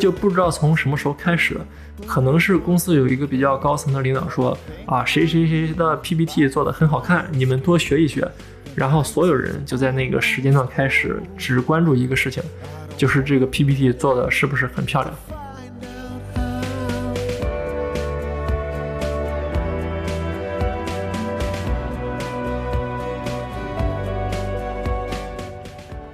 就不知道从什么时候开始，可能是公司有一个比较高层的领导说啊，谁谁谁的 PPT 做的很好看，你们多学一学。然后所有人就在那个时间段开始只关注一个事情，就是这个 PPT 做的是不是很漂亮。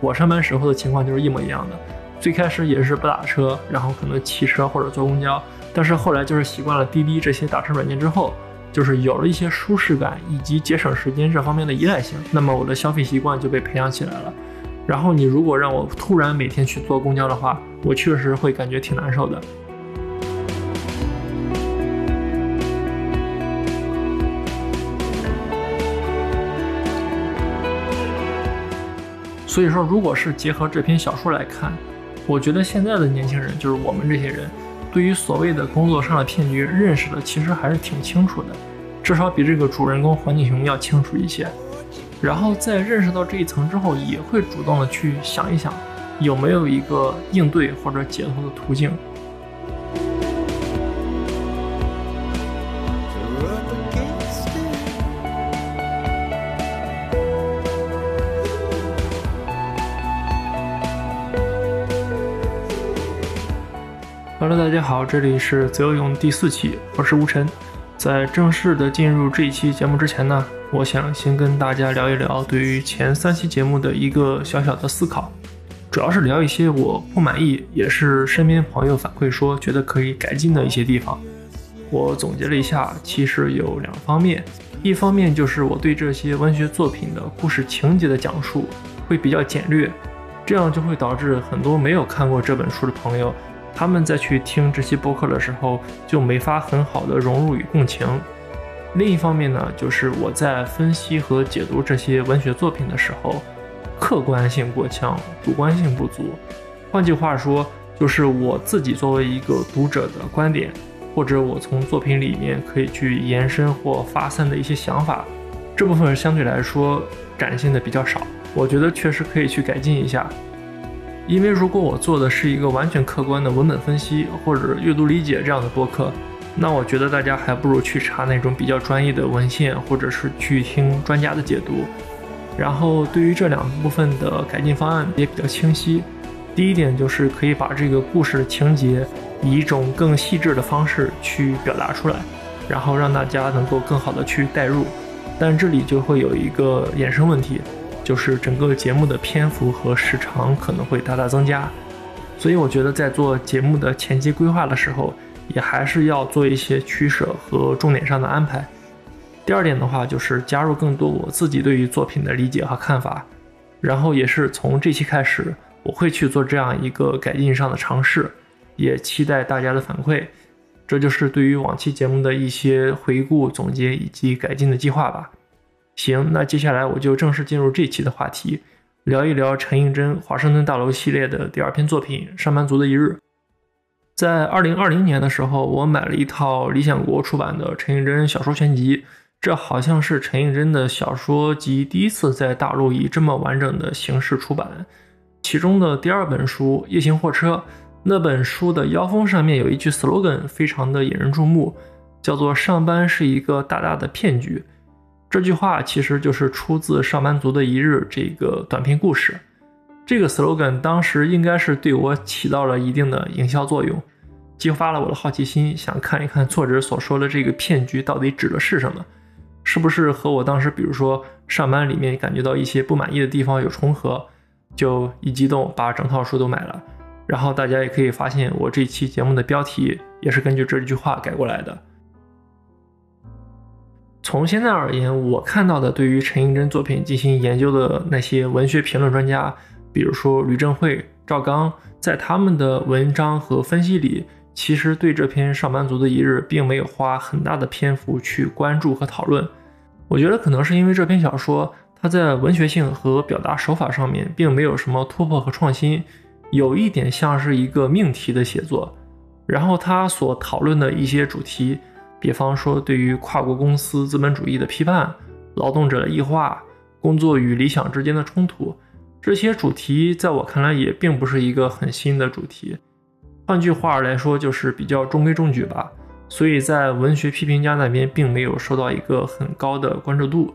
我上班时候的情况就是一模一样的，最开始也是不打车，然后可能骑车或者坐公交，但是后来就是习惯了滴滴这些打车软件之后，就是有了一些舒适感以及节省时间这方面的依赖性，那么我的消费习惯就被培养起来了。然后你如果让我突然每天去坐公交的话，我确实会感觉挺难受的。所以说，如果是结合这篇小说来看，我觉得现在的年轻人，就是我们这些人，对于所谓的工作上的骗局认识的其实还是挺清楚的，至少比这个主人公黄景雄要清楚一些。然后在认识到这一层之后，也会主动的去想一想，有没有一个应对或者解脱的途径。大家好，这里是自由泳第四期，我是吴晨。在正式的进入这一期节目之前呢，我想先跟大家聊一聊对于前三期节目的一个小小的思考，主要是聊一些我不满意，也是身边朋友反馈说觉得可以改进的一些地方。我总结了一下，其实有两方面，一方面就是我对这些文学作品的故事情节的讲述会比较简略，这样就会导致很多没有看过这本书的朋友。他们在去听这期播客的时候，就没法很好的融入与共情。另一方面呢，就是我在分析和解读这些文学作品的时候，客观性过强，主观性不足。换句话说，就是我自己作为一个读者的观点，或者我从作品里面可以去延伸或发散的一些想法，这部分相对来说展现的比较少。我觉得确实可以去改进一下。因为如果我做的是一个完全客观的文本分析或者阅读理解这样的播客，那我觉得大家还不如去查那种比较专业的文献，或者是去听专家的解读。然后对于这两部分的改进方案也比较清晰。第一点就是可以把这个故事的情节以一种更细致的方式去表达出来，然后让大家能够更好的去代入。但这里就会有一个衍生问题。就是整个节目的篇幅和时长可能会大大增加，所以我觉得在做节目的前期规划的时候，也还是要做一些取舍和重点上的安排。第二点的话，就是加入更多我自己对于作品的理解和看法，然后也是从这期开始，我会去做这样一个改进上的尝试，也期待大家的反馈。这就是对于往期节目的一些回顾、总结以及改进的计划吧。行，那接下来我就正式进入这期的话题，聊一聊陈映真《华盛顿大楼》系列的第二篇作品《上班族的一日》。在二零二零年的时候，我买了一套理想国出版的陈映真小说全集，这好像是陈映真的小说集第一次在大陆以这么完整的形式出版。其中的第二本书《夜行货车》，那本书的腰封上面有一句 slogan，非常的引人注目，叫做“上班是一个大大的骗局”。这句话其实就是出自《上班族的一日》这个短篇故事。这个 slogan 当时应该是对我起到了一定的营销作用，激发了我的好奇心，想看一看作者所说的这个骗局到底指的是什么，是不是和我当时比如说上班里面感觉到一些不满意的地方有重合，就一激动把整套书都买了。然后大家也可以发现，我这期节目的标题也是根据这句话改过来的。从现在而言，我看到的对于陈映真作品进行研究的那些文学评论专家，比如说吕正慧、赵刚，在他们的文章和分析里，其实对这篇《上班族的一日》并没有花很大的篇幅去关注和讨论。我觉得可能是因为这篇小说它在文学性和表达手法上面并没有什么突破和创新，有一点像是一个命题的写作，然后他所讨论的一些主题。比方说，对于跨国公司资本主义的批判、劳动者的异化、工作与理想之间的冲突，这些主题在我看来也并不是一个很新的主题。换句话来说，就是比较中规中矩吧。所以在文学批评家那边并没有受到一个很高的关注度。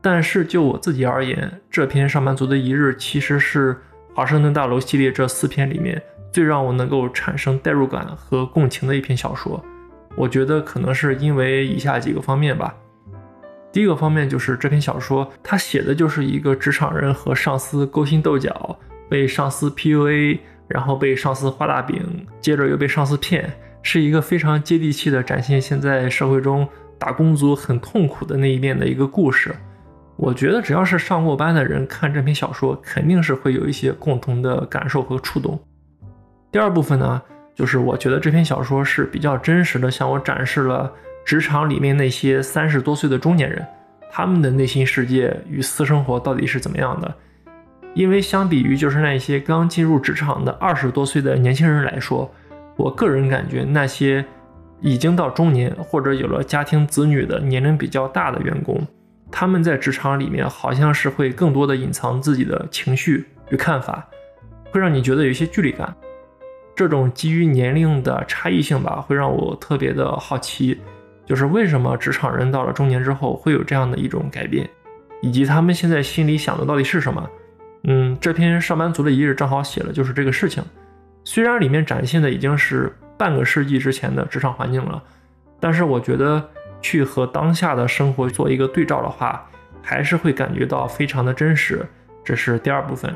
但是就我自己而言，这篇《上班族的一日》其实是华盛顿大楼系列这四篇里面最让我能够产生代入感和共情的一篇小说。我觉得可能是因为以下几个方面吧。第一个方面就是这篇小说，它写的就是一个职场人和上司勾心斗角，被上司 PUA，然后被上司画大饼，接着又被上司骗，是一个非常接地气的展现现在社会中打工族很痛苦的那一面的一个故事。我觉得只要是上过班的人看这篇小说，肯定是会有一些共同的感受和触动。第二部分呢，就是我觉得这篇小说是比较真实的，向我展示了。职场里面那些三十多岁的中年人，他们的内心世界与私生活到底是怎么样的？因为相比于就是那些刚进入职场的二十多岁的年轻人来说，我个人感觉那些已经到中年或者有了家庭子女的年龄比较大的员工，他们在职场里面好像是会更多的隐藏自己的情绪与看法，会让你觉得有一些距离感。这种基于年龄的差异性吧，会让我特别的好奇。就是为什么职场人到了中年之后会有这样的一种改变，以及他们现在心里想的到底是什么？嗯，这篇上班族的一日正好写了就是这个事情。虽然里面展现的已经是半个世纪之前的职场环境了，但是我觉得去和当下的生活做一个对照的话，还是会感觉到非常的真实。这是第二部分。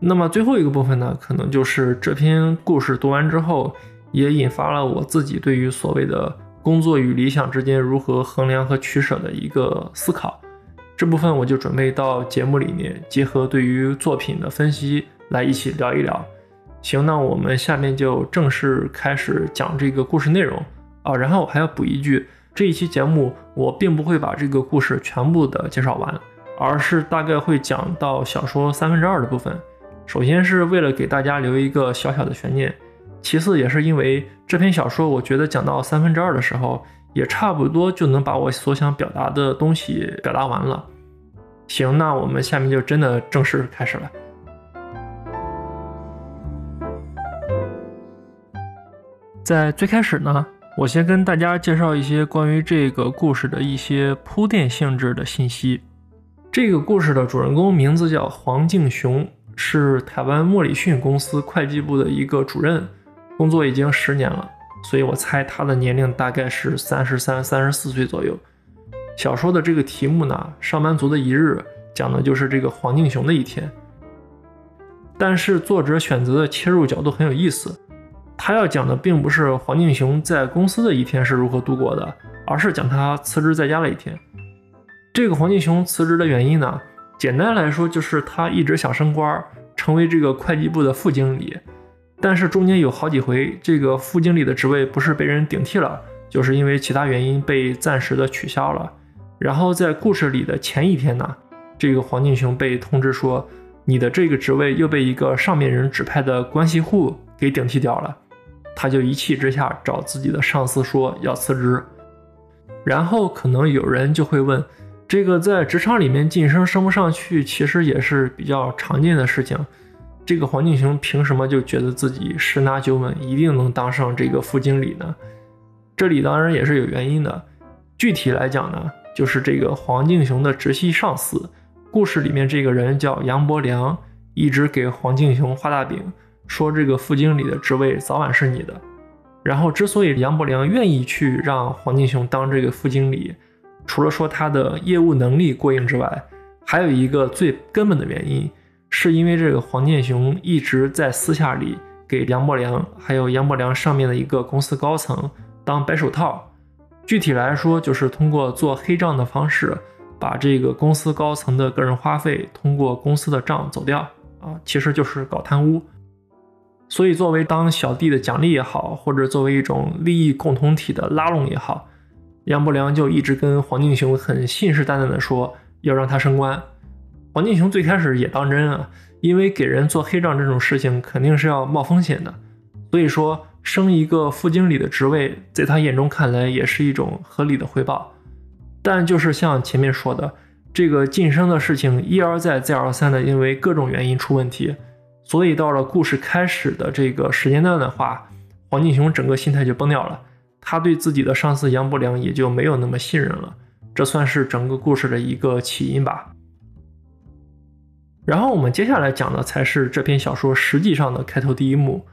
那么最后一个部分呢，可能就是这篇故事读完之后，也引发了我自己对于所谓的。工作与理想之间如何衡量和取舍的一个思考，这部分我就准备到节目里面结合对于作品的分析来一起聊一聊。行，那我们下面就正式开始讲这个故事内容啊。然后我还要补一句，这一期节目我并不会把这个故事全部的介绍完，而是大概会讲到小说三分之二的部分。首先是为了给大家留一个小小的悬念。其次，也是因为这篇小说，我觉得讲到三分之二的时候，也差不多就能把我所想表达的东西表达完了。行，那我们下面就真的正式开始了。在最开始呢，我先跟大家介绍一些关于这个故事的一些铺垫性质的信息。这个故事的主人公名字叫黄敬雄，是台湾莫里逊公司会计部的一个主任。工作已经十年了，所以我猜他的年龄大概是三十三、三十四岁左右。小说的这个题目呢，《上班族的一日》，讲的就是这个黄敬雄的一天。但是作者选择的切入角度很有意思，他要讲的并不是黄敬雄在公司的一天是如何度过的，而是讲他辞职在家的一天。这个黄敬雄辞职的原因呢，简单来说就是他一直想升官，成为这个会计部的副经理。但是中间有好几回，这个副经理的职位不是被人顶替了，就是因为其他原因被暂时的取消了。然后在故事里的前一天呢，这个黄敬雄被通知说，你的这个职位又被一个上面人指派的关系户给顶替掉了。他就一气之下找自己的上司说要辞职。然后可能有人就会问，这个在职场里面晋升升不上去，其实也是比较常见的事情。这个黄敬雄凭什么就觉得自己十拿九稳，一定能当上这个副经理呢？这里当然也是有原因的。具体来讲呢，就是这个黄敬雄的直系上司，故事里面这个人叫杨伯良，一直给黄敬雄画大饼，说这个副经理的职位早晚是你的。然后之所以杨伯良愿意去让黄敬雄当这个副经理，除了说他的业务能力过硬之外，还有一个最根本的原因。是因为这个黄建雄一直在私下里给杨伯良，还有杨伯良上面的一个公司高层当白手套，具体来说就是通过做黑账的方式，把这个公司高层的个人花费通过公司的账走掉啊，其实就是搞贪污。所以作为当小弟的奖励也好，或者作为一种利益共同体的拉拢也好，杨伯良就一直跟黄敬雄很信誓旦旦的说要让他升官。黄敬雄最开始也当真啊，因为给人做黑账这种事情肯定是要冒风险的，所以说升一个副经理的职位，在他眼中看来也是一种合理的回报。但就是像前面说的，这个晋升的事情一而再再而三的因为各种原因出问题，所以到了故事开始的这个时间段的话，黄敬雄整个心态就崩掉了，他对自己的上司杨伯良也就没有那么信任了，这算是整个故事的一个起因吧。然后我们接下来讲的才是这篇小说实际上的开头第一幕。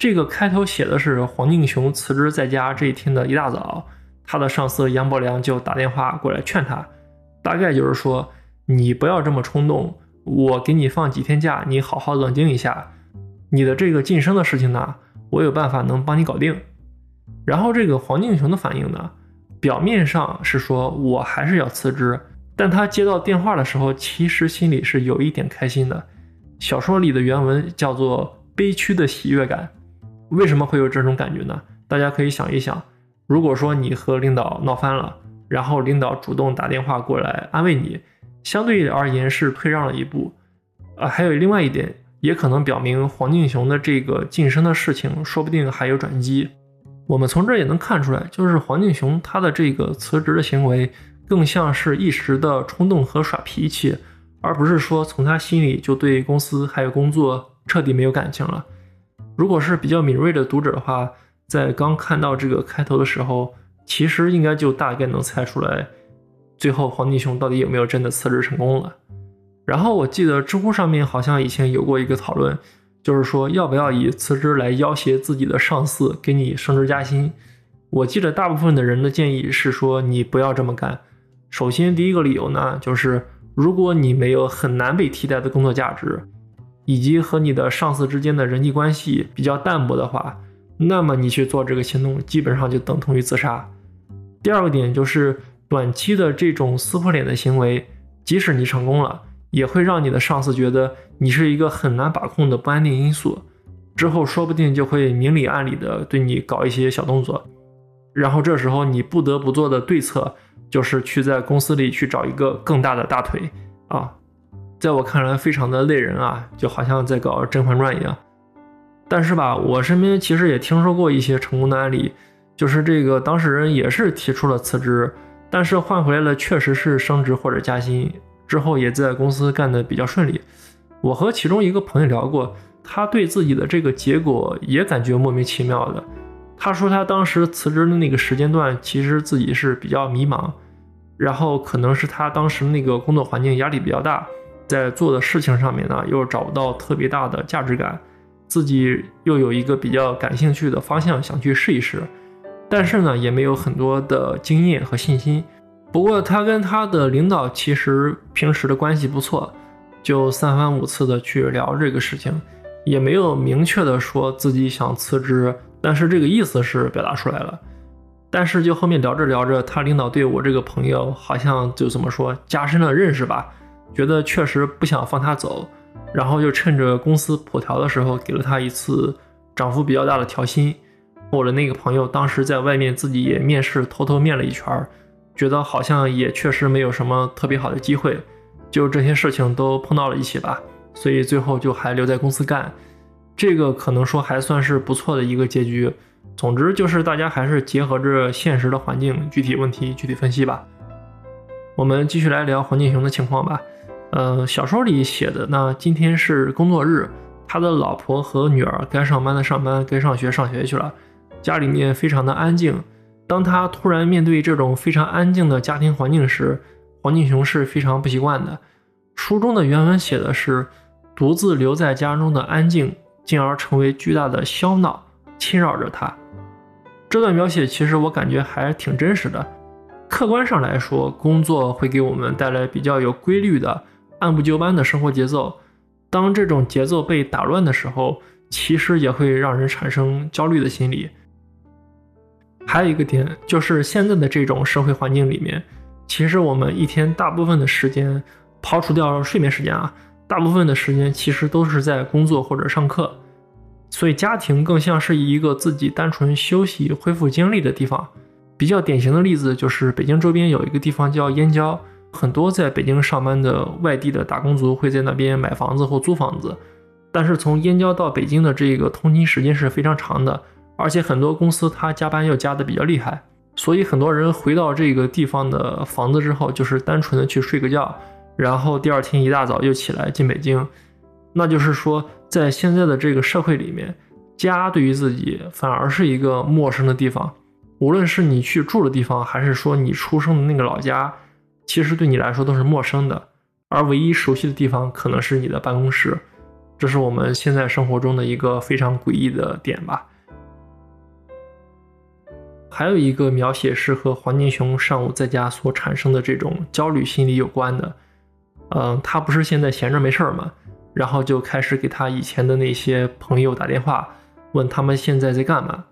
这个开头写的是黄敬雄辞职在家这一天的一大早，他的上司杨伯良就打电话过来劝他，大概就是说你不要这么冲动。我给你放几天假，你好好冷静一下。你的这个晋升的事情呢，我有办法能帮你搞定。然后这个黄敬雄的反应呢，表面上是说我还是要辞职，但他接到电话的时候，其实心里是有一点开心的。小说里的原文叫做悲屈的喜悦感。为什么会有这种感觉呢？大家可以想一想，如果说你和领导闹翻了，然后领导主动打电话过来安慰你。相对而言是退让了一步，啊，还有另外一点，也可能表明黄敬雄的这个晋升的事情，说不定还有转机。我们从这也能看出来，就是黄敬雄他的这个辞职的行为，更像是一时的冲动和耍脾气，而不是说从他心里就对公司还有工作彻底没有感情了。如果是比较敏锐的读者的话，在刚看到这个开头的时候，其实应该就大概能猜出来。最后，黄敬雄到底有没有真的辞职成功了？然后我记得知乎上面好像以前有过一个讨论，就是说要不要以辞职来要挟自己的上司给你升职加薪。我记得大部分的人的建议是说你不要这么干。首先，第一个理由呢，就是如果你没有很难被替代的工作价值，以及和你的上司之间的人际关系比较淡薄的话，那么你去做这个行动基本上就等同于自杀。第二个点就是。短期的这种撕破脸的行为，即使你成功了，也会让你的上司觉得你是一个很难把控的不安定因素。之后说不定就会明里暗里的对你搞一些小动作，然后这时候你不得不做的对策就是去在公司里去找一个更大的大腿啊！在我看来非常的累人啊，就好像在搞《甄嬛传》一样。但是吧，我身边其实也听说过一些成功的案例，就是这个当事人也是提出了辞职。但是换回来了，确实是升职或者加薪，之后也在公司干得比较顺利。我和其中一个朋友聊过，他对自己的这个结果也感觉莫名其妙的。他说他当时辞职的那个时间段，其实自己是比较迷茫，然后可能是他当时那个工作环境压力比较大，在做的事情上面呢又找不到特别大的价值感，自己又有一个比较感兴趣的方向想去试一试。但是呢，也没有很多的经验和信心。不过他跟他的领导其实平时的关系不错，就三番五次的去聊这个事情，也没有明确的说自己想辞职，但是这个意思是表达出来了。但是就后面聊着聊着，他领导对我这个朋友好像就怎么说加深了认识吧，觉得确实不想放他走，然后就趁着公司普调的时候，给了他一次涨幅比较大的调薪。我的那个朋友当时在外面自己也面试，偷偷面了一圈，觉得好像也确实没有什么特别好的机会，就这些事情都碰到了一起吧，所以最后就还留在公司干，这个可能说还算是不错的一个结局。总之就是大家还是结合着现实的环境，具体问题具体分析吧。我们继续来聊黄敬雄的情况吧。呃，小说里写的那今天是工作日，他的老婆和女儿该上班的上班，该上学上学去了。家里面非常的安静，当他突然面对这种非常安静的家庭环境时，黄敬雄是非常不习惯的。书中的原文写的是，独自留在家中的安静，进而成为巨大的喧闹，侵扰着他。这段描写其实我感觉还挺真实的。客观上来说，工作会给我们带来比较有规律的、按部就班的生活节奏，当这种节奏被打乱的时候，其实也会让人产生焦虑的心理。还有一个点就是，现在的这种社会环境里面，其实我们一天大部分的时间，抛除掉睡眠时间啊，大部分的时间其实都是在工作或者上课，所以家庭更像是一个自己单纯休息、恢复精力的地方。比较典型的例子就是北京周边有一个地方叫燕郊，很多在北京上班的外地的打工族会在那边买房子或租房子，但是从燕郊到北京的这个通勤时间是非常长的。而且很多公司它加班又加的比较厉害，所以很多人回到这个地方的房子之后，就是单纯的去睡个觉，然后第二天一大早又起来进北京。那就是说，在现在的这个社会里面，家对于自己反而是一个陌生的地方。无论是你去住的地方，还是说你出生的那个老家，其实对你来说都是陌生的。而唯一熟悉的地方，可能是你的办公室。这是我们现在生活中的一个非常诡异的点吧。还有一个描写是和黄金熊上午在家所产生的这种焦虑心理有关的。嗯，他不是现在闲着没事儿嘛，然后就开始给他以前的那些朋友打电话，问他们现在在干嘛。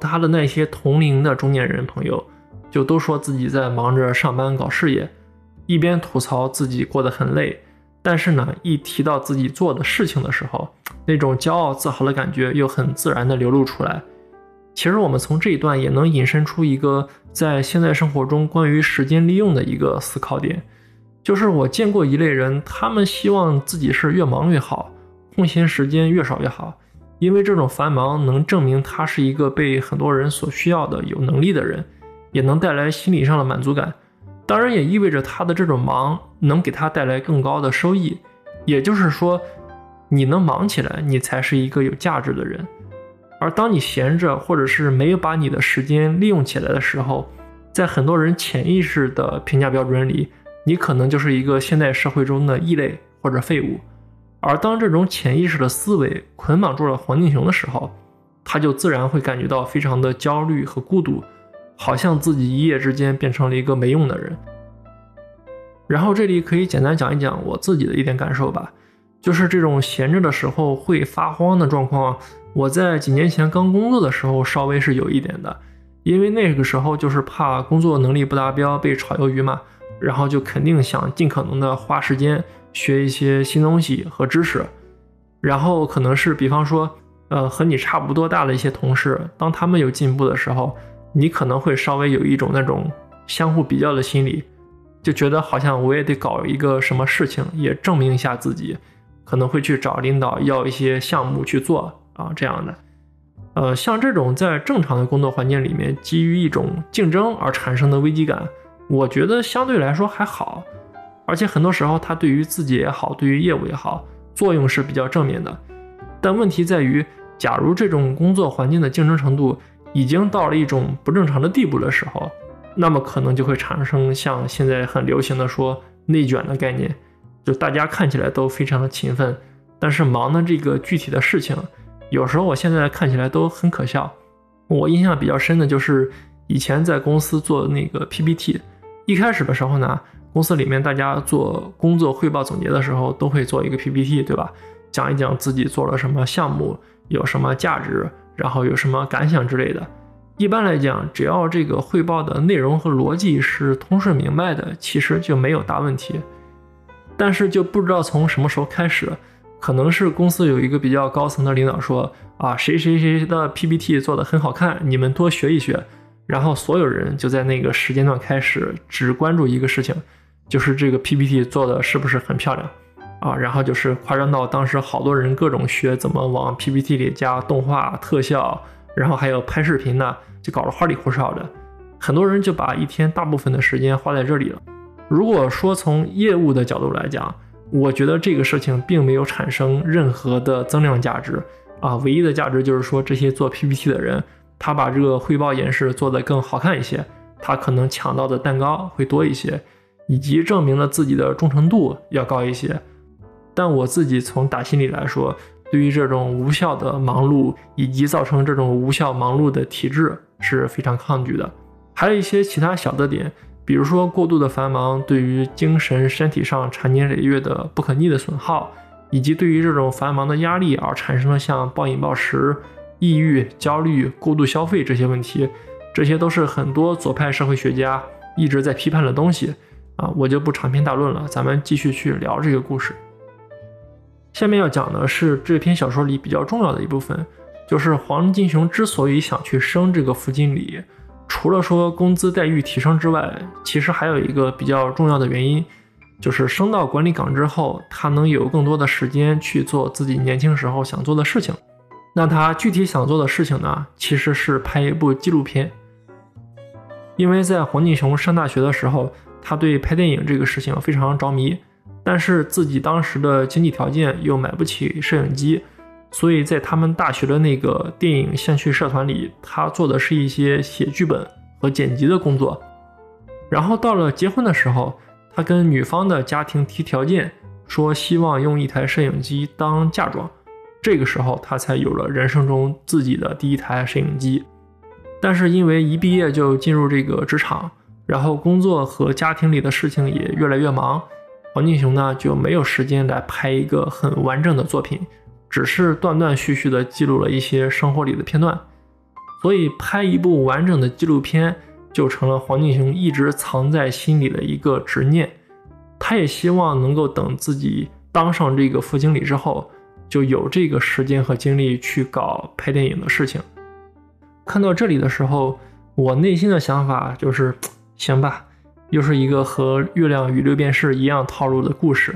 他的那些同龄的中年人朋友，就都说自己在忙着上班搞事业，一边吐槽自己过得很累，但是呢，一提到自己做的事情的时候，那种骄傲自豪的感觉又很自然的流露出来。其实我们从这一段也能引申出一个在现在生活中关于时间利用的一个思考点。就是我见过一类人，他们希望自己是越忙越好，空闲时间越少越好，因为这种繁忙能证明他是一个被很多人所需要的有能力的人，也能带来心理上的满足感。当然，也意味着他的这种忙能给他带来更高的收益。也就是说，你能忙起来，你才是一个有价值的人。而当你闲着，或者是没有把你的时间利用起来的时候，在很多人潜意识的评价标准里。你可能就是一个现代社会中的异类或者废物，而当这种潜意识的思维捆绑住了黄金熊的时候，他就自然会感觉到非常的焦虑和孤独，好像自己一夜之间变成了一个没用的人。然后这里可以简单讲一讲我自己的一点感受吧，就是这种闲着的时候会发慌的状况，我在几年前刚工作的时候稍微是有一点的，因为那个时候就是怕工作能力不达标被炒鱿鱼嘛。然后就肯定想尽可能的花时间学一些新东西和知识，然后可能是比方说，呃，和你差不多大的一些同事，当他们有进步的时候，你可能会稍微有一种那种相互比较的心理，就觉得好像我也得搞一个什么事情，也证明一下自己，可能会去找领导要一些项目去做啊这样的，呃，像这种在正常的工作环境里面，基于一种竞争而产生的危机感。我觉得相对来说还好，而且很多时候它对于自己也好，对于业务也好，作用是比较正面的。但问题在于，假如这种工作环境的竞争程度已经到了一种不正常的地步的时候，那么可能就会产生像现在很流行的说内卷的概念，就大家看起来都非常的勤奋，但是忙的这个具体的事情，有时候我现在看起来都很可笑。我印象比较深的就是以前在公司做那个 PPT。一开始的时候呢，公司里面大家做工作汇报总结的时候，都会做一个 PPT，对吧？讲一讲自己做了什么项目，有什么价值，然后有什么感想之类的。一般来讲，只要这个汇报的内容和逻辑是通顺明白的，其实就没有大问题。但是就不知道从什么时候开始，可能是公司有一个比较高层的领导说啊，谁谁谁的 PPT 做的很好看，你们多学一学。然后所有人就在那个时间段开始只关注一个事情，就是这个 PPT 做的是不是很漂亮啊？然后就是夸张到当时好多人各种学怎么往 PPT 里加动画特效，然后还有拍视频呢，就搞得花里胡哨的。很多人就把一天大部分的时间花在这里了。如果说从业务的角度来讲，我觉得这个事情并没有产生任何的增量价值啊，唯一的价值就是说这些做 PPT 的人。他把这个汇报演示做得更好看一些，他可能抢到的蛋糕会多一些，以及证明了自己的忠诚度要高一些。但我自己从打心里来说，对于这种无效的忙碌以及造成这种无效忙碌的体制是非常抗拒的。还有一些其他小的点，比如说过度的繁忙对于精神身体上长年累月的不可逆的损耗，以及对于这种繁忙的压力而产生的像暴饮暴食。抑郁、焦虑、过度消费这些问题，这些都是很多左派社会学家一直在批判的东西啊，我就不长篇大论了，咱们继续去聊这个故事。下面要讲的是这篇小说里比较重要的一部分，就是黄金熊之所以想去升这个副经理，除了说工资待遇提升之外，其实还有一个比较重要的原因，就是升到管理岗之后，他能有更多的时间去做自己年轻时候想做的事情。那他具体想做的事情呢，其实是拍一部纪录片。因为在黄金熊上大学的时候，他对拍电影这个事情非常着迷。但是自己当时的经济条件又买不起摄影机，所以在他们大学的那个电影兴趣社团里，他做的是一些写剧本和剪辑的工作。然后到了结婚的时候，他跟女方的家庭提条件，说希望用一台摄影机当嫁妆。这个时候，他才有了人生中自己的第一台摄影机。但是因为一毕业就进入这个职场，然后工作和家庭里的事情也越来越忙，黄敬雄呢就没有时间来拍一个很完整的作品，只是断断续续的记录了一些生活里的片段。所以拍一部完整的纪录片就成了黄敬雄一直藏在心里的一个执念。他也希望能够等自己当上这个副经理之后，就有这个时间和精力去搞拍电影的事情。看到这里的时候，我内心的想法就是，行吧，又是一个和《月亮与六便士》一样套路的故事。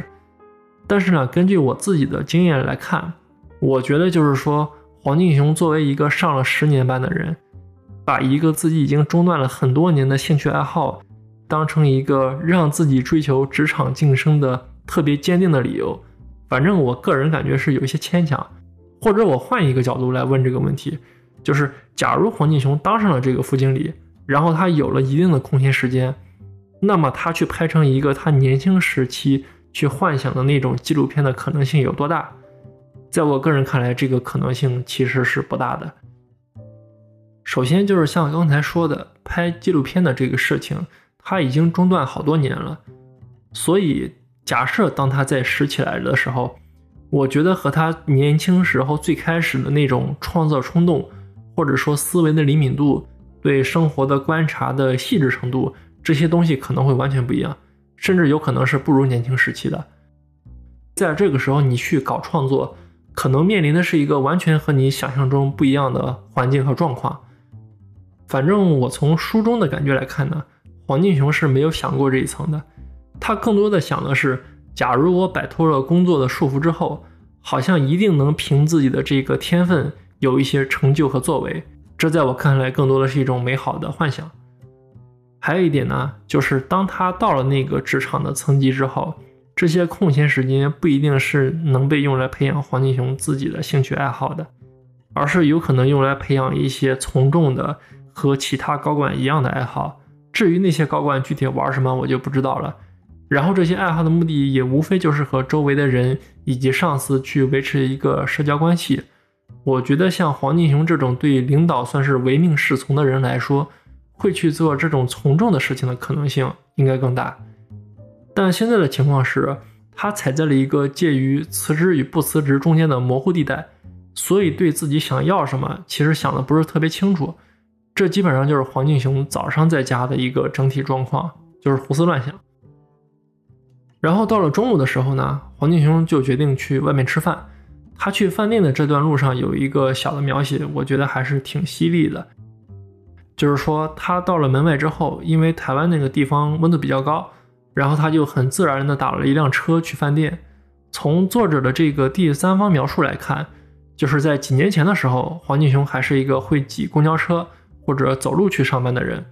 但是呢，根据我自己的经验来看，我觉得就是说，黄敬雄作为一个上了十年班的人，把一个自己已经中断了很多年的兴趣爱好，当成一个让自己追求职场晋升的特别坚定的理由，反正我个人感觉是有一些牵强。或者我换一个角度来问这个问题。就是，假如黄敬雄当上了这个副经理，然后他有了一定的空闲时间，那么他去拍成一个他年轻时期去幻想的那种纪录片的可能性有多大？在我个人看来，这个可能性其实是不大的。首先就是像刚才说的，拍纪录片的这个事情，他已经中断好多年了，所以假设当他再拾起来的时候，我觉得和他年轻时候最开始的那种创作冲动。或者说思维的灵敏度、对生活的观察的细致程度，这些东西可能会完全不一样，甚至有可能是不如年轻时期的。在这个时候，你去搞创作，可能面临的是一个完全和你想象中不一样的环境和状况。反正我从书中的感觉来看呢，黄敬雄是没有想过这一层的，他更多的想的是，假如我摆脱了工作的束缚之后，好像一定能凭自己的这个天分。有一些成就和作为，这在我看来更多的是一种美好的幻想。还有一点呢，就是当他到了那个职场的层级之后，这些空闲时间不一定是能被用来培养黄金熊自己的兴趣爱好的，而是有可能用来培养一些从众的和其他高管一样的爱好。至于那些高管具体玩什么，我就不知道了。然后这些爱好的目的也无非就是和周围的人以及上司去维持一个社交关系。我觉得像黄金熊这种对领导算是唯命是从的人来说，会去做这种从众的事情的可能性应该更大。但现在的情况是，他踩在了一个介于辞职与不辞职中间的模糊地带，所以对自己想要什么其实想的不是特别清楚。这基本上就是黄敬雄早上在家的一个整体状况，就是胡思乱想。然后到了中午的时候呢，黄敬雄就决定去外面吃饭。他去饭店的这段路上有一个小的描写，我觉得还是挺犀利的。就是说，他到了门外之后，因为台湾那个地方温度比较高，然后他就很自然的打了一辆车去饭店。从作者的这个第三方描述来看，就是在几年前的时候，黄敬雄还是一个会挤公交车或者走路去上班的人。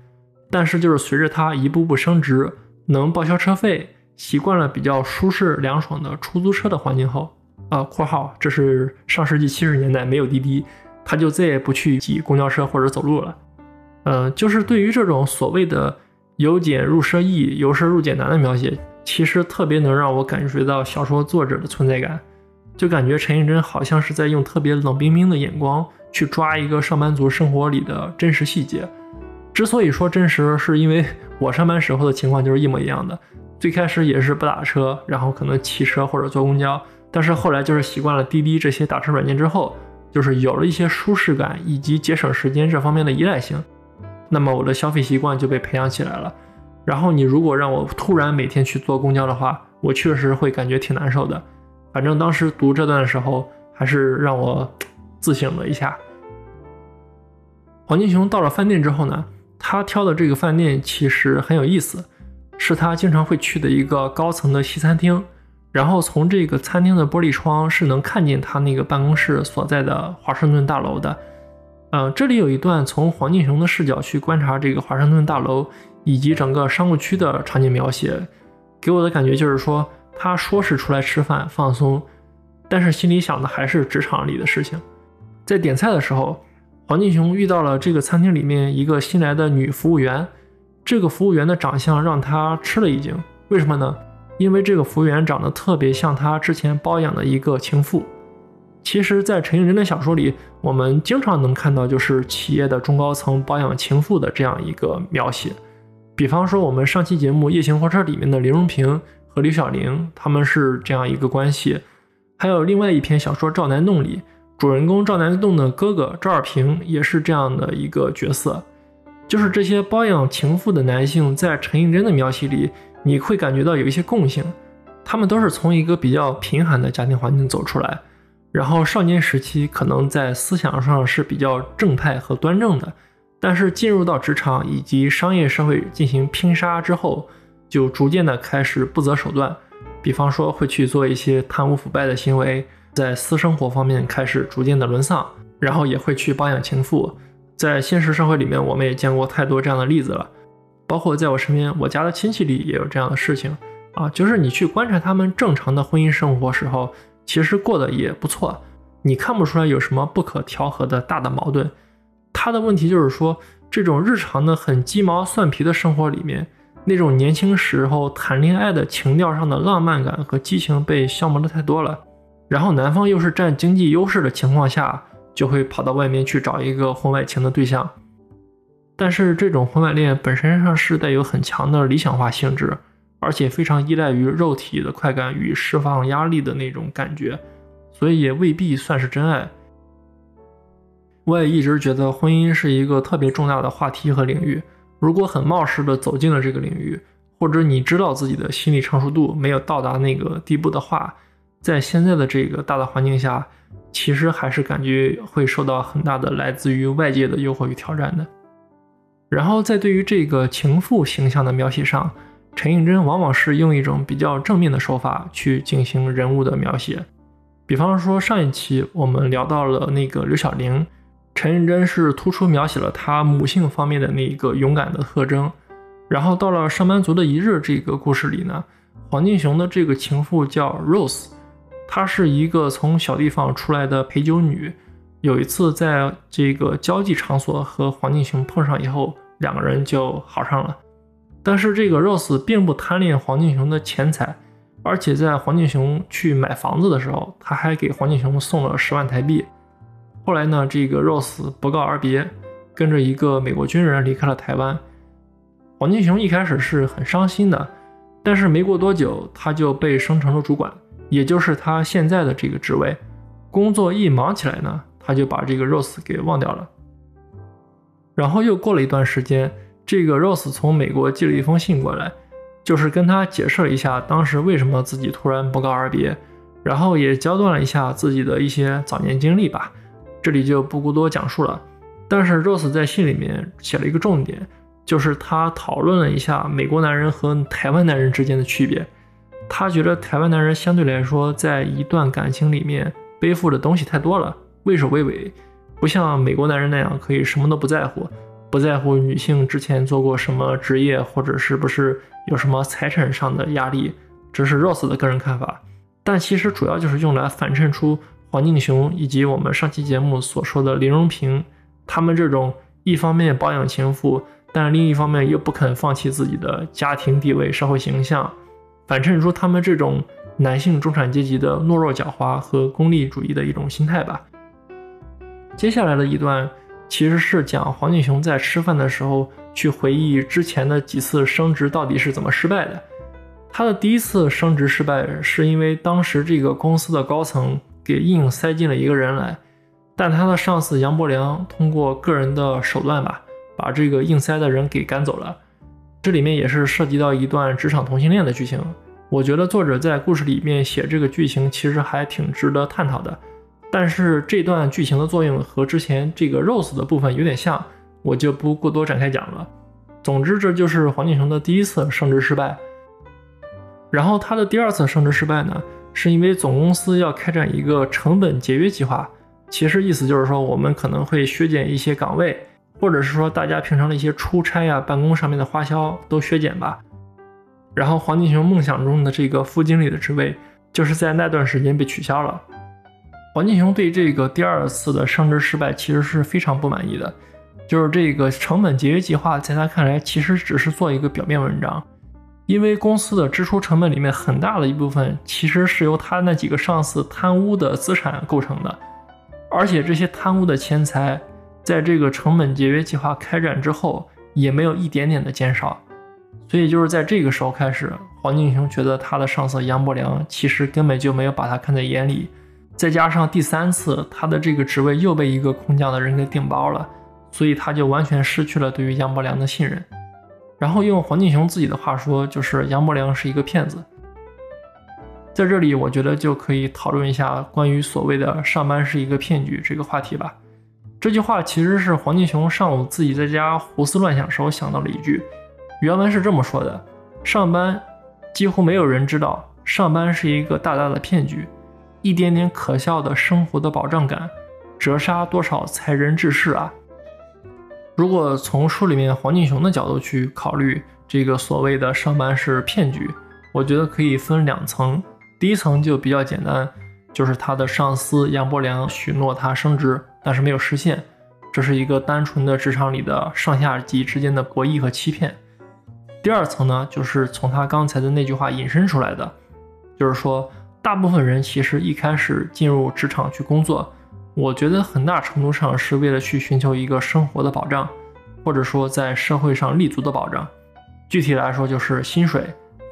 但是，就是随着他一步步升职，能报销车费，习惯了比较舒适凉爽的出租车的环境后。啊，括号，这是上世纪七十年代没有滴滴，他就再也不去挤公交车或者走路了。嗯，就是对于这种所谓的由简入奢易、由奢入简难的描写，其实特别能让我感觉到小说作者的存在感，就感觉陈映真好像是在用特别冷冰冰的眼光去抓一个上班族生活里的真实细节。之所以说真实，是因为我上班时候的情况就是一模一样的，最开始也是不打车，然后可能骑车或者坐公交。但是后来就是习惯了滴滴这些打车软件之后，就是有了一些舒适感以及节省时间这方面的依赖性，那么我的消费习惯就被培养起来了。然后你如果让我突然每天去坐公交的话，我确实会感觉挺难受的。反正当时读这段的时候，还是让我自省了一下。黄金雄到了饭店之后呢，他挑的这个饭店其实很有意思，是他经常会去的一个高层的西餐厅。然后从这个餐厅的玻璃窗是能看见他那个办公室所在的华盛顿大楼的。嗯，这里有一段从黄敬雄的视角去观察这个华盛顿大楼以及整个商务区的场景描写，给我的感觉就是说，他说是出来吃饭放松，但是心里想的还是职场里的事情。在点菜的时候，黄敬雄遇到了这个餐厅里面一个新来的女服务员，这个服务员的长相让他吃了一惊。为什么呢？因为这个服务员长得特别像他之前包养的一个情妇。其实，在陈映真的小说里，我们经常能看到就是企业的中高层包养情妇的这样一个描写。比方说，我们上期节目《夜行火车》里面的林荣平和李小玲，他们是这样一个关系。还有另外一篇小说《赵南洞》里，主人公赵南洞的哥哥赵二平也是这样的一个角色。就是这些包养情妇的男性，在陈映真的描写里，你会感觉到有一些共性，他们都是从一个比较贫寒的家庭环境走出来，然后少年时期可能在思想上是比较正派和端正的。但是进入到职场以及商业社会进行拼杀之后，就逐渐的开始不择手段，比方说会去做一些贪污腐败的行为，在私生活方面开始逐渐的沦丧，然后也会去包养情妇。在现实社会里面，我们也见过太多这样的例子了，包括在我身边，我家的亲戚里也有这样的事情啊。就是你去观察他们正常的婚姻生活时候，其实过得也不错，你看不出来有什么不可调和的大的矛盾。他的问题就是说，这种日常的很鸡毛蒜皮的生活里面，那种年轻时候谈恋爱的情调上的浪漫感和激情被消磨的太多了。然后男方又是占经济优势的情况下，就会跑到外面去找一个婚外情的对象。但是这种婚外恋本身上是带有很强的理想化性质，而且非常依赖于肉体的快感与释放压力的那种感觉，所以也未必算是真爱。我也一直觉得婚姻是一个特别重大的话题和领域。如果很冒失的走进了这个领域，或者你知道自己的心理成熟度没有到达那个地步的话，在现在的这个大的环境下，其实还是感觉会受到很大的来自于外界的诱惑与挑战的。然后在对于这个情妇形象的描写上，陈映真往往是用一种比较正面的手法去进行人物的描写。比方说上一期我们聊到了那个刘晓玲。陈映真是突出描写了她母性方面的那一个勇敢的特征，然后到了《上班族的一日》这个故事里呢，黄敬雄的这个情妇叫 Rose，她是一个从小地方出来的陪酒女，有一次在这个交际场所和黄敬雄碰上以后，两个人就好上了。但是这个 Rose 并不贪恋黄敬雄的钱财，而且在黄敬雄去买房子的时候，他还给黄敬雄送了十万台币。后来呢，这个 Rose 不告而别，跟着一个美国军人离开了台湾。黄金雄一开始是很伤心的，但是没过多久，他就被升成了主管，也就是他现在的这个职位。工作一忙起来呢，他就把这个 Rose 给忘掉了。然后又过了一段时间，这个 Rose 从美国寄了一封信过来，就是跟他解释了一下当时为什么自己突然不告而别，然后也交代了一下自己的一些早年经历吧。这里就不过多讲述了，但是 Rose 在信里面写了一个重点，就是他讨论了一下美国男人和台湾男人之间的区别。他觉得台湾男人相对来说，在一段感情里面背负的东西太多了，畏首畏尾，不像美国男人那样可以什么都不在乎，不在乎女性之前做过什么职业，或者是不是有什么财产上的压力。这是 Rose 的个人看法，但其实主要就是用来反衬出。黄敬雄以及我们上期节目所说的林荣平，他们这种一方面包养情妇，但另一方面又不肯放弃自己的家庭地位、社会形象，反衬出他们这种男性中产阶级的懦弱、狡猾和功利主义的一种心态吧。接下来的一段其实是讲黄敬雄在吃饭的时候去回忆之前的几次升职到底是怎么失败的。他的第一次升职失败是因为当时这个公司的高层。给硬塞进了一个人来，但他的上司杨伯良通过个人的手段吧，把这个硬塞的人给赶走了。这里面也是涉及到一段职场同性恋的剧情。我觉得作者在故事里面写这个剧情其实还挺值得探讨的。但是这段剧情的作用和之前这个 Rose 的部分有点像，我就不过多展开讲了。总之，这就是黄敬雄的第一次升职失败。然后他的第二次升职失败呢？是因为总公司要开展一个成本节约计划，其实意思就是说，我们可能会削减一些岗位，或者是说大家平常的一些出差呀、办公上面的花销都削减吧。然后黄金雄梦想中的这个副经理的职位，就是在那段时间被取消了。黄金雄对这个第二次的升职失败其实是非常不满意的，就是这个成本节约计划在他看来其实只是做一个表面文章，因为公司的支出成本里面很大的一部分其实是由他那几个上司贪污的资产构成的，而且这些贪污的钱财在这个成本节约计划开展之后也没有一点点的减少，所以就是在这个时候开始，黄金雄觉得他的上司杨伯良其实根本就没有把他看在眼里。再加上第三次，他的这个职位又被一个空降的人给顶包了，所以他就完全失去了对于杨伯良的信任。然后用黄敬雄自己的话说，就是杨伯良是一个骗子。在这里，我觉得就可以讨论一下关于所谓的“上班是一个骗局”这个话题吧。这句话其实是黄敬雄上午自己在家胡思乱想时候想到了一句，原文是这么说的：“上班几乎没有人知道，上班是一个大大的骗局。”一点点可笑的生活的保障感，折杀多少才人志士啊！如果从书里面黄敬雄的角度去考虑这个所谓的上班是骗局，我觉得可以分两层。第一层就比较简单，就是他的上司杨伯良许诺他升职，但是没有实现，这是一个单纯的职场里的上下级之间的博弈和欺骗。第二层呢，就是从他刚才的那句话引申出来的，就是说。大部分人其实一开始进入职场去工作，我觉得很大程度上是为了去寻求一个生活的保障，或者说在社会上立足的保障。具体来说就是薪水、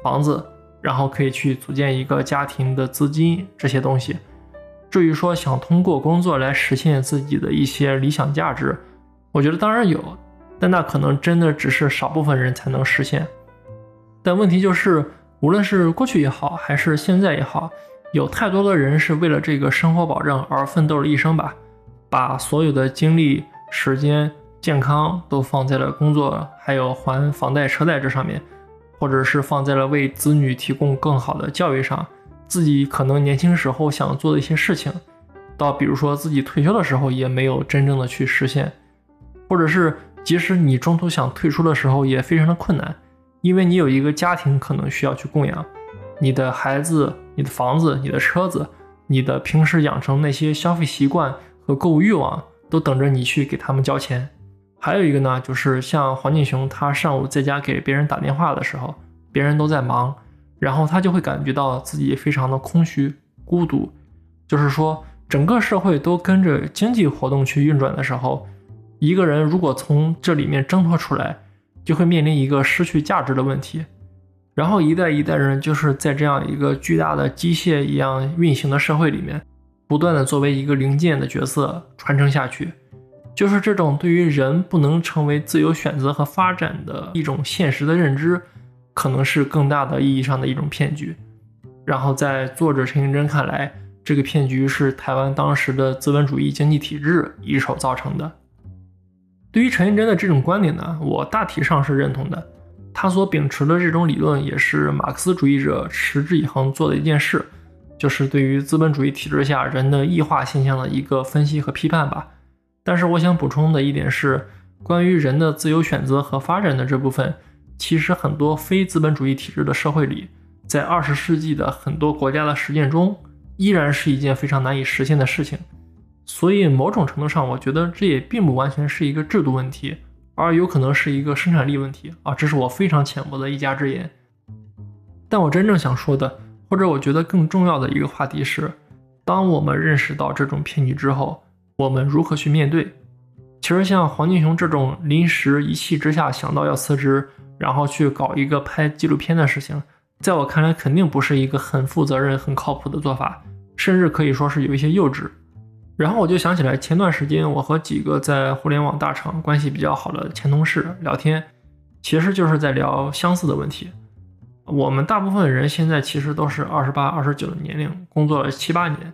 房子，然后可以去组建一个家庭的资金这些东西。至于说想通过工作来实现自己的一些理想价值，我觉得当然有，但那可能真的只是少部分人才能实现。但问题就是。无论是过去也好，还是现在也好，有太多的人是为了这个生活保障而奋斗了一生吧，把所有的精力、时间、健康都放在了工作，还有还房贷车贷这上面，或者是放在了为子女提供更好的教育上。自己可能年轻时候想做的一些事情，到比如说自己退休的时候也没有真正的去实现，或者是即使你中途想退出的时候也非常的困难。因为你有一个家庭，可能需要去供养你的孩子、你的房子、你的车子、你的平时养成那些消费习惯和购物欲望，都等着你去给他们交钱。还有一个呢，就是像黄敬雄，他上午在家给别人打电话的时候，别人都在忙，然后他就会感觉到自己非常的空虚、孤独。就是说，整个社会都跟着经济活动去运转的时候，一个人如果从这里面挣脱出来，就会面临一个失去价值的问题，然后一代一代人就是在这样一个巨大的机械一样运行的社会里面，不断的作为一个零件的角色传承下去，就是这种对于人不能成为自由选择和发展的一种现实的认知，可能是更大的意义上的一种骗局。然后在作者陈寅真看来，这个骗局是台湾当时的资本主义经济体制一手造成的。对于陈寅真的这种观点呢，我大体上是认同的。他所秉持的这种理论，也是马克思主义者持之以恒做的一件事，就是对于资本主义体制下人的异化现象的一个分析和批判吧。但是我想补充的一点是，关于人的自由选择和发展的这部分，其实很多非资本主义体制的社会里，在二十世纪的很多国家的实践中，依然是一件非常难以实现的事情。所以，某种程度上，我觉得这也并不完全是一个制度问题，而有可能是一个生产力问题啊！这是我非常浅薄的一家之言。但我真正想说的，或者我觉得更重要的一个话题是：当我们认识到这种骗局之后，我们如何去面对？其实，像黄金雄这种临时一气之下想到要辞职，然后去搞一个拍纪录片的事情，在我看来，肯定不是一个很负责任、很靠谱的做法，甚至可以说是有一些幼稚。然后我就想起来，前段时间我和几个在互联网大厂关系比较好的前同事聊天，其实就是在聊相似的问题。我们大部分人现在其实都是二十八、二十九的年龄，工作了七八年。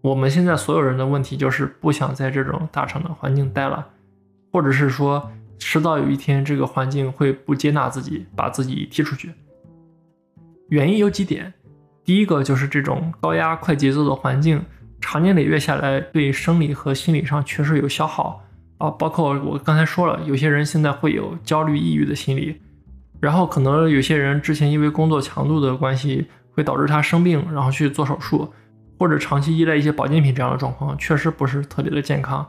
我们现在所有人的问题就是不想在这种大厂的环境待了，或者是说迟早有一天这个环境会不接纳自己，把自己踢出去。原因有几点，第一个就是这种高压、快节奏的环境。长年累月下来，对生理和心理上确实有消耗。啊，包括我刚才说了，有些人现在会有焦虑、抑郁的心理，然后可能有些人之前因为工作强度的关系，会导致他生病，然后去做手术，或者长期依赖一些保健品这样的状况，确实不是特别的健康。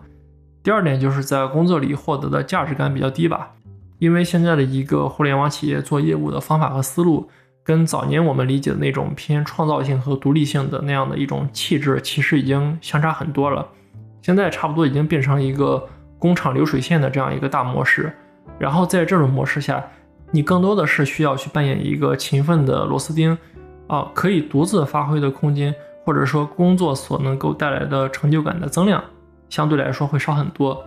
第二点就是在工作里获得的价值感比较低吧，因为现在的一个互联网企业做业务的方法和思路，跟早年我们理解的那种偏创造性和独立性的那样的一种气质，其实已经相差很多了。现在差不多已经变成一个工厂流水线的这样一个大模式，然后在这种模式下。你更多的是需要去扮演一个勤奋的螺丝钉，啊，可以独自发挥的空间，或者说工作所能够带来的成就感的增量，相对来说会少很多。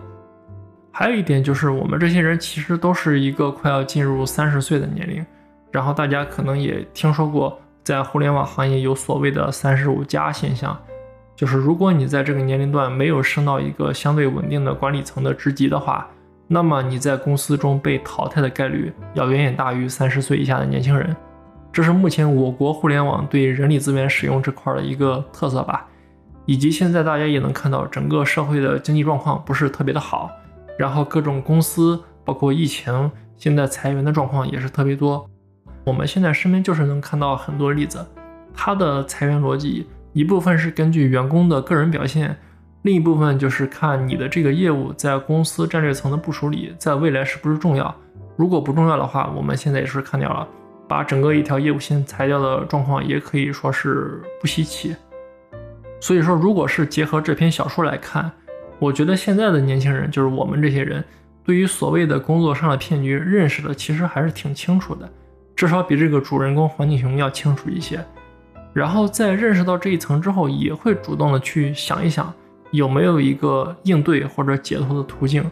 还有一点就是，我们这些人其实都是一个快要进入三十岁的年龄，然后大家可能也听说过，在互联网行业有所谓的“三十五加”现象，就是如果你在这个年龄段没有升到一个相对稳定的管理层的职级的话，那么你在公司中被淘汰的概率要远远大于三十岁以下的年轻人，这是目前我国互联网对人力资源使用这块的一个特色吧。以及现在大家也能看到，整个社会的经济状况不是特别的好，然后各种公司包括疫情，现在裁员的状况也是特别多。我们现在身边就是能看到很多例子，它的裁员逻辑一部分是根据员工的个人表现。另一部分就是看你的这个业务在公司战略层的部署里，在未来是不是重要。如果不重要的话，我们现在也是看掉了，把整个一条业务线裁掉的状况也可以说是不稀奇。所以说，如果是结合这篇小说来看，我觉得现在的年轻人，就是我们这些人，对于所谓的工作上的骗局认识的其实还是挺清楚的，至少比这个主人公黄景雄要清楚一些。然后在认识到这一层之后，也会主动的去想一想。有没有一个应对或者解脱的途径？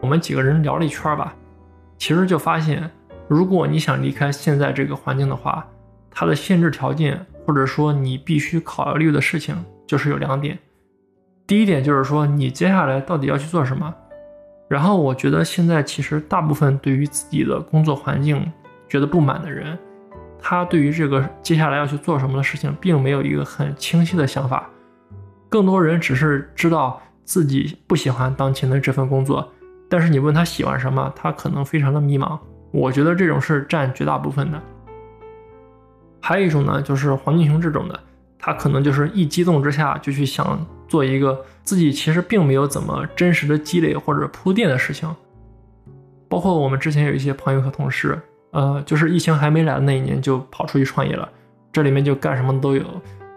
我们几个人聊了一圈吧，其实就发现，如果你想离开现在这个环境的话，它的限制条件或者说你必须考虑的事情就是有两点。第一点就是说你接下来到底要去做什么。然后我觉得现在其实大部分对于自己的工作环境觉得不满的人，他对于这个接下来要去做什么的事情，并没有一个很清晰的想法。更多人只是知道自己不喜欢当前的这份工作，但是你问他喜欢什么，他可能非常的迷茫。我觉得这种是占绝大部分的。还有一种呢，就是黄金熊这种的，他可能就是一激动之下就去想做一个自己其实并没有怎么真实的积累或者铺垫的事情。包括我们之前有一些朋友和同事，呃，就是疫情还没来的那一年就跑出去创业了，这里面就干什么都有。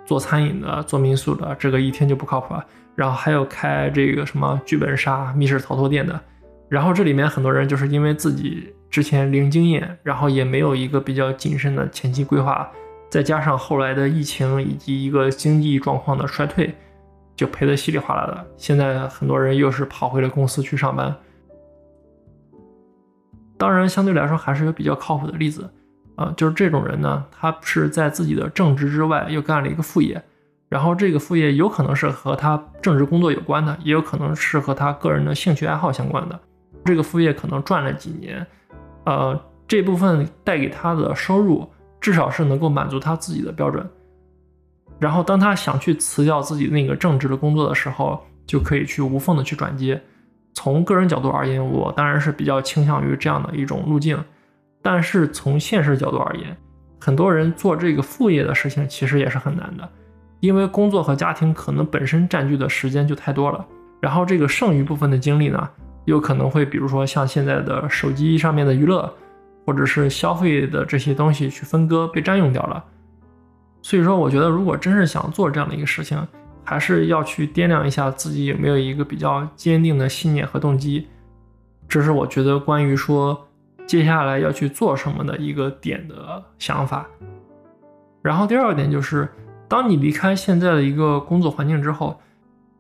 做餐饮的、做民宿的，这个一听就不靠谱啊。然后还有开这个什么剧本杀、密室逃脱店的。然后这里面很多人就是因为自己之前零经验，然后也没有一个比较谨慎的前期规划，再加上后来的疫情以及一个经济状况的衰退，就赔得稀里哗啦的。现在很多人又是跑回了公司去上班。当然，相对来说还是有比较靠谱的例子。啊，就是这种人呢，他是在自己的正职之外又干了一个副业，然后这个副业有可能是和他正职工作有关的，也有可能是和他个人的兴趣爱好相关的。这个副业可能赚了几年，呃，这部分带给他的收入至少是能够满足他自己的标准。然后当他想去辞掉自己那个正职的工作的时候，就可以去无缝的去转接。从个人角度而言，我当然是比较倾向于这样的一种路径。但是从现实角度而言，很多人做这个副业的事情其实也是很难的，因为工作和家庭可能本身占据的时间就太多了，然后这个剩余部分的精力呢，又可能会比如说像现在的手机上面的娱乐，或者是消费的这些东西去分割被占用掉了。所以说，我觉得如果真是想做这样的一个事情，还是要去掂量一下自己有没有一个比较坚定的信念和动机。这是我觉得关于说。接下来要去做什么的一个点的想法，然后第二个点就是，当你离开现在的一个工作环境之后，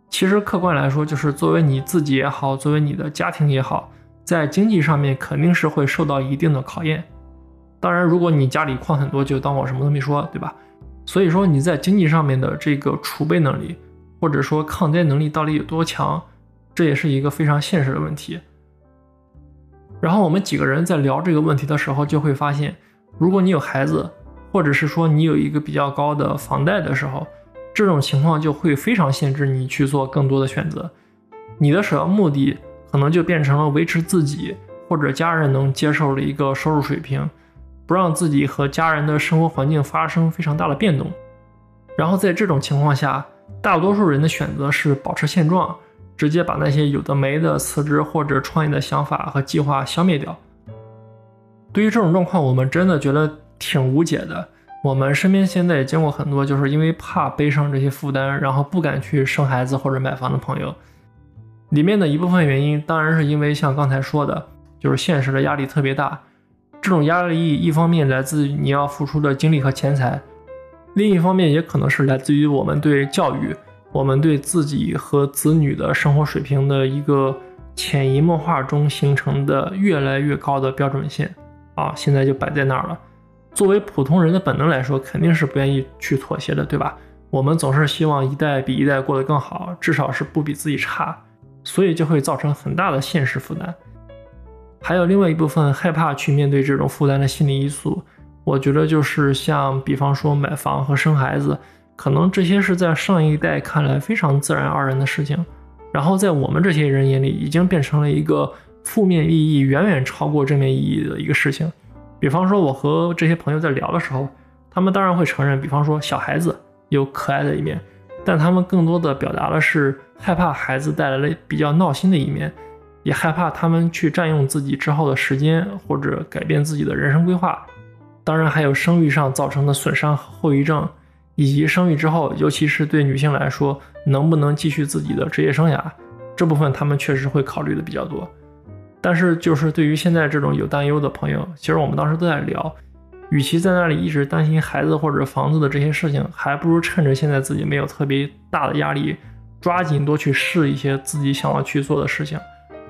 其实客观来说，就是作为你自己也好，作为你的家庭也好，在经济上面肯定是会受到一定的考验。当然，如果你家里矿很多，就当我什么都没说，对吧？所以说你在经济上面的这个储备能力，或者说抗灾能力到底有多强，这也是一个非常现实的问题。然后我们几个人在聊这个问题的时候，就会发现，如果你有孩子，或者是说你有一个比较高的房贷的时候，这种情况就会非常限制你去做更多的选择。你的首要目的可能就变成了维持自己或者家人能接受的一个收入水平，不让自己和家人的生活环境发生非常大的变动。然后在这种情况下，大多数人的选择是保持现状，直接把那些有的没的辞职或者创业的想法和计划消灭掉。对于这种状况，我们真的觉得挺无解的。我们身边现在也见过很多，就是因为怕背上这些负担，然后不敢去生孩子或者买房的朋友。里面的一部分原因，当然是因为像刚才说的，就是现实的压力特别大。这种压力一方面来自于你要付出的精力和钱财。另一方面，也可能是来自于我们对教育、我们对自己和子女的生活水平的一个潜移默化中形成的越来越高的标准线啊，现在就摆在那儿了。作为普通人的本能来说，肯定是不愿意去妥协的，对吧？我们总是希望一代比一代过得更好，至少是不比自己差，所以就会造成很大的现实负担。还有另外一部分害怕去面对这种负担的心理因素。我觉得就是像，比方说买房和生孩子，可能这些是在上一代看来非常自然而然的事情，然后在我们这些人眼里，已经变成了一个负面意义远远超过正面意义的一个事情。比方说，我和这些朋友在聊的时候，他们当然会承认，比方说小孩子有可爱的一面，但他们更多的表达的是害怕孩子带来了比较闹心的一面，也害怕他们去占用自己之后的时间，或者改变自己的人生规划。当然，还有生育上造成的损伤和后遗症，以及生育之后，尤其是对女性来说，能不能继续自己的职业生涯，这部分他们确实会考虑的比较多。但是，就是对于现在这种有担忧的朋友，其实我们当时都在聊，与其在那里一直担心孩子或者房子的这些事情，还不如趁着现在自己没有特别大的压力，抓紧多去试一些自己想要去做的事情，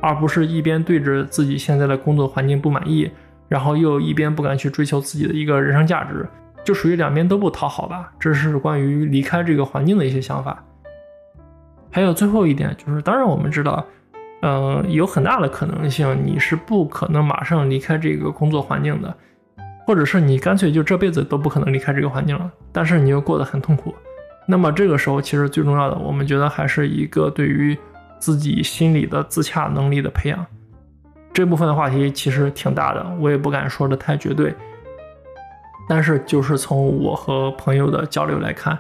而不是一边对着自己现在的工作环境不满意。然后又一边不敢去追求自己的一个人生价值，就属于两边都不讨好吧。这是关于离开这个环境的一些想法。还有最后一点就是，当然我们知道，嗯，有很大的可能性你是不可能马上离开这个工作环境的，或者是你干脆就这辈子都不可能离开这个环境了。但是你又过得很痛苦，那么这个时候其实最重要的，我们觉得还是一个对于自己心理的自洽能力的培养。这部分的话题其实挺大的，我也不敢说的太绝对。但是就是从我和朋友的交流来看，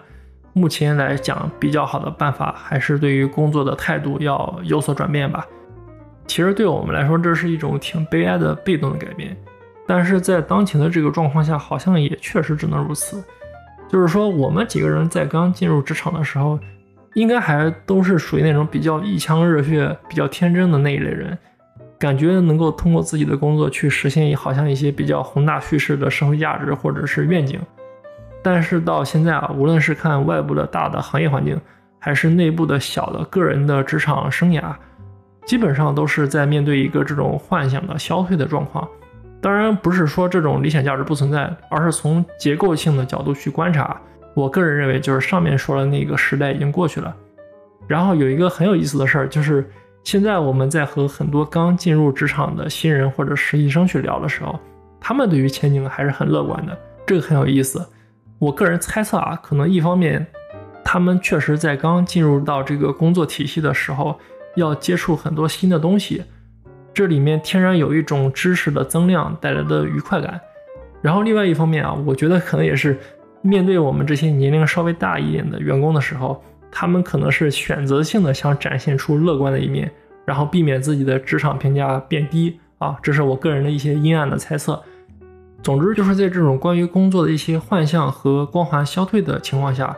目前来讲比较好的办法还是对于工作的态度要有所转变吧。其实对我们来说，这是一种挺悲哀的被动的改变，但是在当前的这个状况下，好像也确实只能如此。就是说，我们几个人在刚进入职场的时候，应该还都是属于那种比较一腔热血、比较天真的那一类人。感觉能够通过自己的工作去实现好像一些比较宏大叙事的社会价值或者是愿景，但是到现在啊，无论是看外部的大的行业环境，还是内部的小的个人的职场生涯，基本上都是在面对一个这种幻想的消退的状况。当然不是说这种理想价值不存在，而是从结构性的角度去观察。我个人认为，就是上面说的那个时代已经过去了。然后有一个很有意思的事儿就是。现在我们在和很多刚进入职场的新人或者实习生去聊的时候，他们对于前景还是很乐观的，这个很有意思。我个人猜测啊，可能一方面，他们确实在刚进入到这个工作体系的时候，要接触很多新的东西，这里面天然有一种知识的增量带来的愉快感。然后另外一方面啊，我觉得可能也是面对我们这些年龄稍微大一点的员工的时候。他们可能是选择性的想展现出乐观的一面，然后避免自己的职场评价变低啊，这是我个人的一些阴暗的猜测。总之，就是在这种关于工作的一些幻象和光环消退的情况下，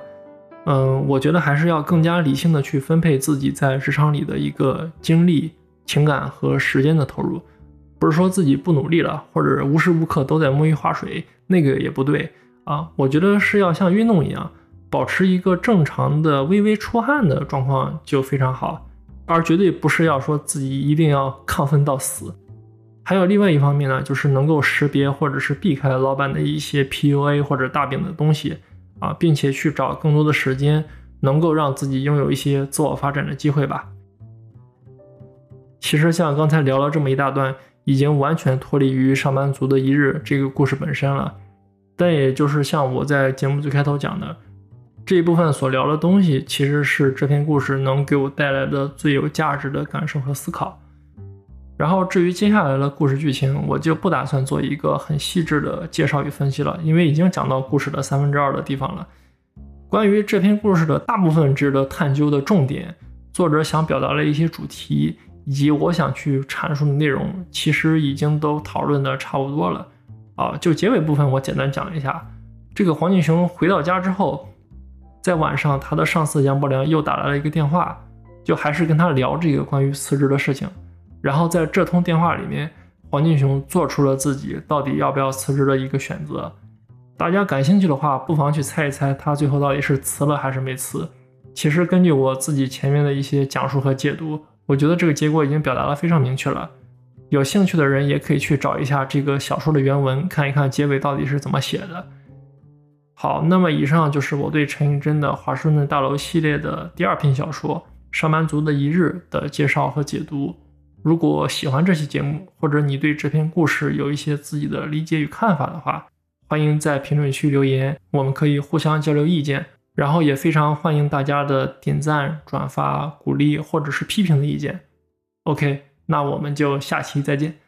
嗯，我觉得还是要更加理性的去分配自己在职场里的一个精力、情感和时间的投入。不是说自己不努力了，或者无时无刻都在摸鱼划水，那个也不对啊。我觉得是要像运动一样。保持一个正常的微微出汗的状况就非常好，而绝对不是要说自己一定要亢奋到死。还有另外一方面呢，就是能够识别或者是避开老板的一些 PUA 或者大饼的东西啊，并且去找更多的时间，能够让自己拥有一些自我发展的机会吧。其实像刚才聊了这么一大段，已经完全脱离于上班族的一日这个故事本身了，但也就是像我在节目最开头讲的。这一部分所聊的东西，其实是这篇故事能给我带来的最有价值的感受和思考。然后至于接下来的故事剧情，我就不打算做一个很细致的介绍与分析了，因为已经讲到故事的三分之二的地方了。关于这篇故事的大部分值得探究的重点，作者想表达的一些主题，以及我想去阐述的内容，其实已经都讨论的差不多了。啊，就结尾部分，我简单讲一下。这个黄锦雄回到家之后，在晚上，他的上司杨伯良又打来了一个电话，就还是跟他聊这个关于辞职的事情。然后在这通电话里面，黄敬雄做出了自己到底要不要辞职的一个选择。大家感兴趣的话，不妨去猜一猜他最后到底是辞了还是没辞。其实根据我自己前面的一些讲述和解读，我觉得这个结果已经表达的非常明确了。有兴趣的人也可以去找一下这个小说的原文，看一看结尾到底是怎么写的。好，那么以上就是我对陈映真的《华盛顿大楼》系列的第二篇小说《上班族的一日》的介绍和解读。如果喜欢这期节目，或者你对这篇故事有一些自己的理解与看法的话，欢迎在评论区留言，我们可以互相交流意见。然后也非常欢迎大家的点赞、转发、鼓励或者是批评的意见。OK，那我们就下期再见。